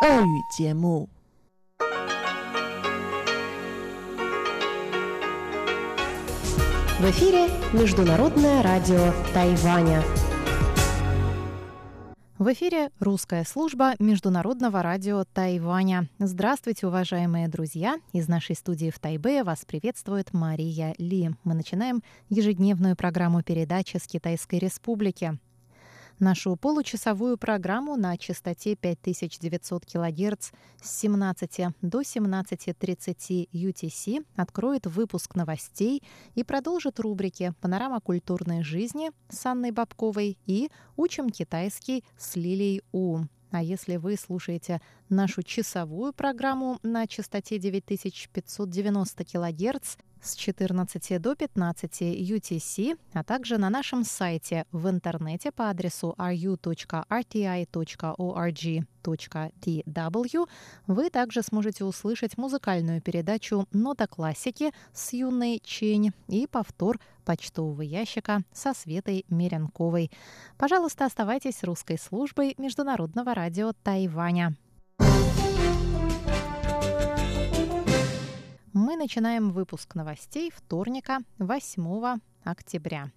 В эфире Международное радио Тайваня. В эфире русская служба Международного радио Тайваня. Здравствуйте, уважаемые друзья! Из нашей студии в Тайбе вас приветствует Мария Ли. Мы начинаем ежедневную программу передачи с Китайской Республики. Нашу получасовую программу на частоте 5900 кГц с 17 до 17.30 UTC откроет выпуск новостей и продолжит рубрики «Панорама культурной жизни» с Анной Бабковой и «Учим китайский» с Лилией У. А если вы слушаете нашу часовую программу на частоте 9590 кГц, с 14 до 15 UTC, а также на нашем сайте в интернете по адресу ru.rti.org.tw вы также сможете услышать музыкальную передачу «Нота классики» с юной Чень и повтор почтового ящика со Светой Меренковой. Пожалуйста, оставайтесь русской службой Международного радио Тайваня. Мы начинаем выпуск новостей вторника, 8 октября.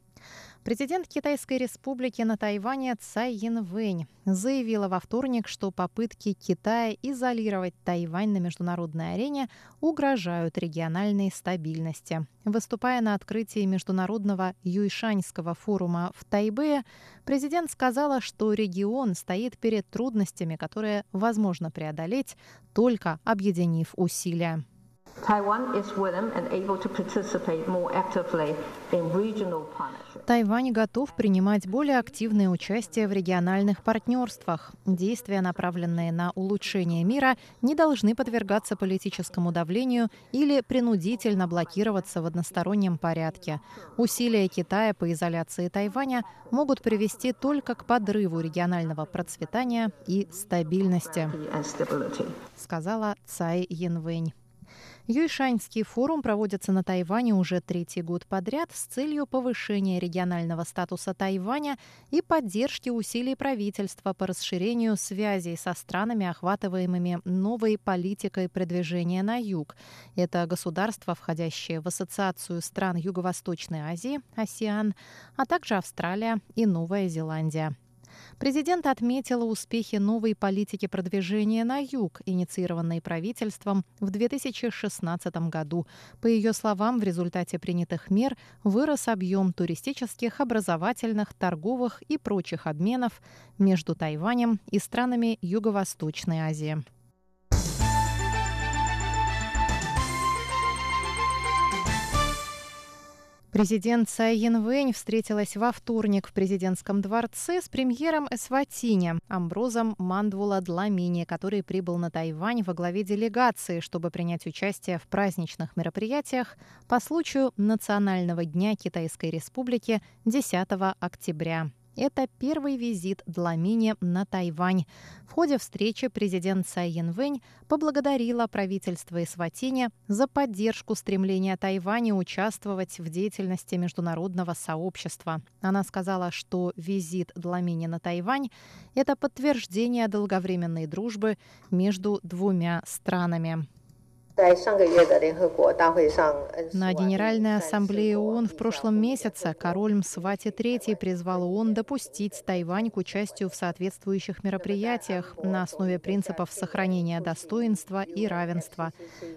Президент Китайской республики на Тайване Цай Янвэнь заявила во вторник, что попытки Китая изолировать Тайвань на международной арене угрожают региональной стабильности. Выступая на открытии международного Юйшаньского форума в Тайбе, президент сказала, что регион стоит перед трудностями, которые возможно преодолеть, только объединив усилия. Тайвань готов принимать более активное участие в региональных партнерствах. Действия, направленные на улучшение мира, не должны подвергаться политическому давлению или принудительно блокироваться в одностороннем порядке. Усилия Китая по изоляции Тайваня могут привести только к подрыву регионального процветания и стабильности, сказала Цай Янвэнь. Юйшаньский форум проводится на Тайване уже третий год подряд с целью повышения регионального статуса Тайваня и поддержки усилий правительства по расширению связей со странами, охватываемыми новой политикой продвижения на юг. Это государства, входящие в Ассоциацию стран Юго-Восточной Азии, АСИАН, а также Австралия и Новая Зеландия. Президент отметила успехи новой политики продвижения на юг, инициированной правительством в 2016 году. По ее словам, в результате принятых мер вырос объем туристических, образовательных, торговых и прочих обменов между Тайванем и странами Юго-Восточной Азии. Президент Цай Янвэнь встретилась во вторник в президентском дворце с премьером Эсватине Амброзом Мандвула Дламини, который прибыл на Тайвань во главе делегации, чтобы принять участие в праздничных мероприятиях по случаю Национального дня Китайской Республики 10 октября. Это первый визит Дламини на Тайвань. В ходе встречи президент Цай Янвэнь поблагодарила правительство Исватини за поддержку стремления Тайваня участвовать в деятельности международного сообщества. Она сказала, что визит Дламини на Тайвань – это подтверждение долговременной дружбы между двумя странами. На Генеральной Ассамблее ООН в прошлом месяце король Мсвати III призвал ООН допустить Тайвань к участию в соответствующих мероприятиях на основе принципов сохранения достоинства и равенства.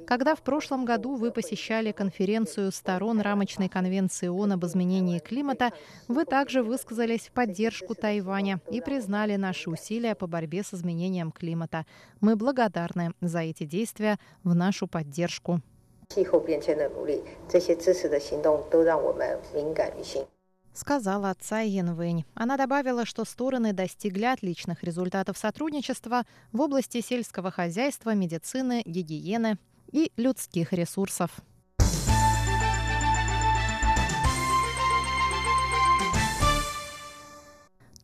Когда в прошлом году вы посещали конференцию сторон рамочной конвенции ООН об изменении климата, вы также высказались в поддержку Тайваня и признали наши усилия по борьбе с изменением климата. Мы благодарны за эти действия в нашу нашу поддержку. Сказала Цай Янвэнь. Она добавила, что стороны достигли отличных результатов сотрудничества в области сельского хозяйства, медицины, гигиены и людских ресурсов.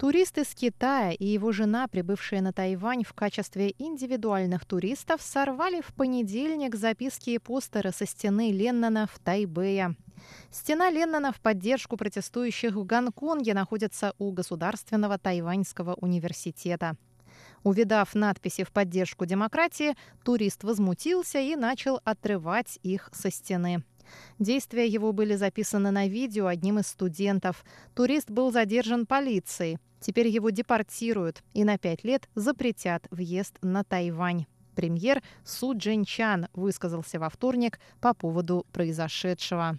Турист из Китая и его жена, прибывшие на Тайвань в качестве индивидуальных туристов, сорвали в понедельник записки и постеры со стены Леннона в Тайбэе. Стена Леннона в поддержку протестующих в Гонконге находится у Государственного тайваньского университета. Увидав надписи в поддержку демократии, турист возмутился и начал отрывать их со стены. Действия его были записаны на видео одним из студентов. Турист был задержан полицией. Теперь его депортируют и на пять лет запретят въезд на Тайвань. Премьер Су Чан высказался во вторник по поводу произошедшего.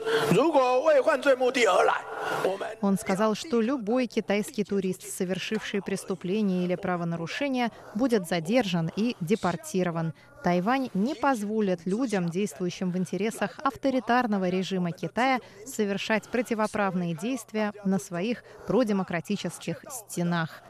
Он сказал, что любой китайский турист, совершивший преступление или правонарушение, будет задержан и депортирован. Тайвань не позволит людям, действующим в интересах авторитарного режима Китая, совершать противоправные действия на своих продемократических стенах.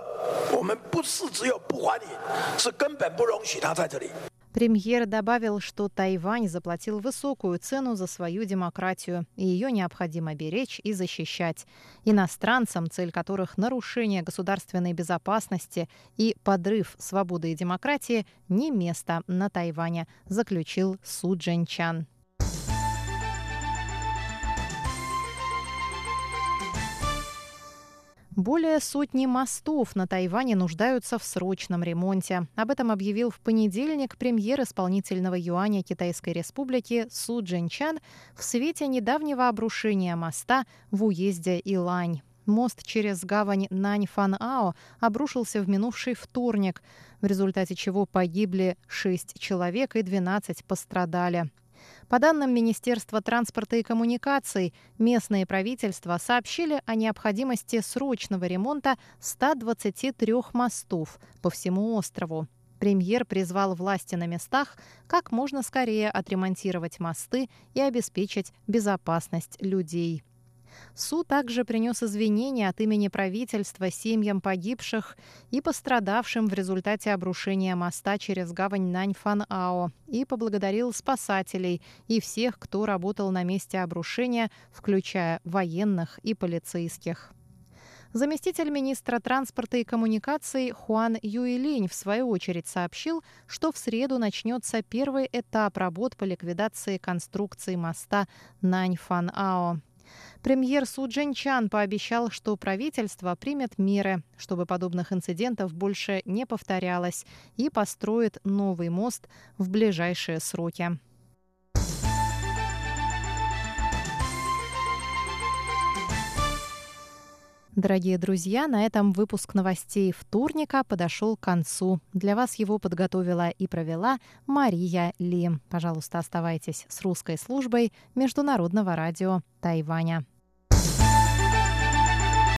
Премьер добавил, что Тайвань заплатил высокую цену за свою демократию, и ее необходимо беречь и защищать. Иностранцам, цель которых нарушение государственной безопасности и подрыв свободы и демократии, не место на Тайване, заключил Су Дженчан. Более сотни мостов на Тайване нуждаются в срочном ремонте. Об этом объявил в понедельник премьер исполнительного юаня Китайской Республики Су Джинчан в свете недавнего обрушения моста в уезде Илань. Мост через гавань Наньфан-Ао обрушился в минувший вторник, в результате чего погибли 6 человек и 12 пострадали. По данным Министерства транспорта и коммуникаций, местные правительства сообщили о необходимости срочного ремонта 123 мостов по всему острову. Премьер призвал власти на местах как можно скорее отремонтировать мосты и обеспечить безопасность людей. Суд также принес извинения от имени правительства семьям погибших и пострадавшим в результате обрушения моста через гавань Наньфан-Ао и поблагодарил спасателей и всех, кто работал на месте обрушения, включая военных и полицейских. Заместитель министра транспорта и коммуникаций Хуан Юйлинь в свою очередь сообщил, что в среду начнется первый этап работ по ликвидации конструкции моста Наньфан-Ао. Премьер Су Чан пообещал, что правительство примет меры, чтобы подобных инцидентов больше не повторялось, и построит новый мост в ближайшие сроки. Дорогие друзья, на этом выпуск новостей вторника подошел к концу. Для вас его подготовила и провела Мария Ли. Пожалуйста, оставайтесь с русской службой Международного радио Тайваня.